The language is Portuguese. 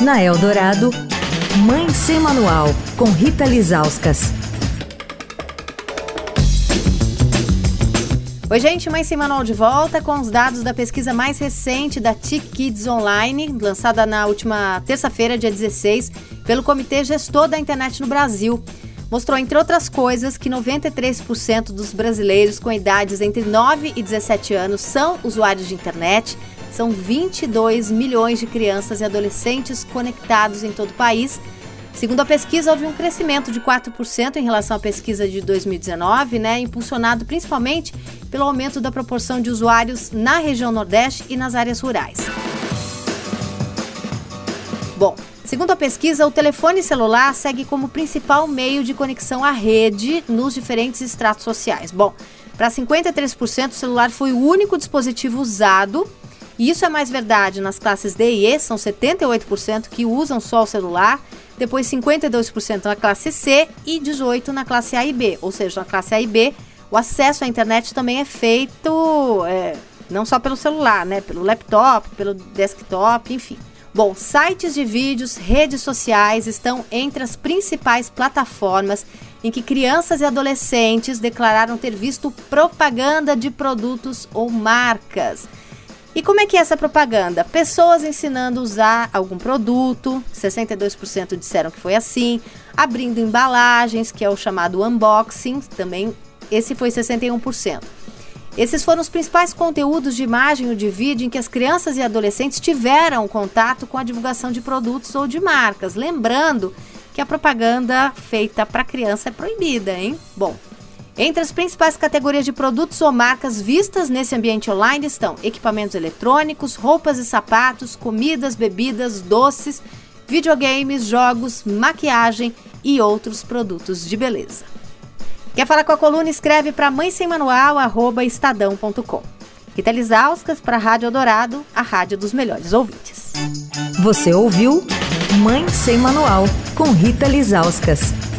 Na Eldorado, Mãe Sem Manual, com Rita Lizauskas. Oi, gente, Mãe Sem Manual de volta com os dados da pesquisa mais recente da TIC Kids Online, lançada na última terça-feira, dia 16, pelo Comitê Gestor da Internet no Brasil mostrou, entre outras coisas, que 93% dos brasileiros com idades entre 9 e 17 anos são usuários de internet. São 22 milhões de crianças e adolescentes conectados em todo o país. Segundo a pesquisa, houve um crescimento de 4% em relação à pesquisa de 2019, né, impulsionado principalmente pelo aumento da proporção de usuários na região Nordeste e nas áreas rurais. Bom, Segundo a pesquisa, o telefone celular segue como principal meio de conexão à rede nos diferentes estratos sociais. Bom, para 53%, o celular foi o único dispositivo usado. E isso é mais verdade nas classes D e E, são 78% que usam só o celular, depois 52% na classe C e 18% na classe A e B. Ou seja, na classe A e B, o acesso à internet também é feito é, não só pelo celular, né? Pelo laptop, pelo desktop, enfim. Bom, sites de vídeos, redes sociais estão entre as principais plataformas em que crianças e adolescentes declararam ter visto propaganda de produtos ou marcas. E como é que é essa propaganda? Pessoas ensinando a usar algum produto, 62% disseram que foi assim, abrindo embalagens, que é o chamado unboxing, também esse foi 61%. Esses foram os principais conteúdos de imagem ou de vídeo em que as crianças e adolescentes tiveram contato com a divulgação de produtos ou de marcas. Lembrando que a propaganda feita para criança é proibida, hein? Bom, entre as principais categorias de produtos ou marcas vistas nesse ambiente online estão equipamentos eletrônicos, roupas e sapatos, comidas, bebidas, doces, videogames, jogos, maquiagem e outros produtos de beleza. Quer falar com a coluna? Escreve para mãe sem manual, arroba estadão.com. Rita Lisauskas para a Rádio Eldorado, a rádio dos melhores ouvintes. Você ouviu Mãe Sem Manual, com Rita Lisauskas.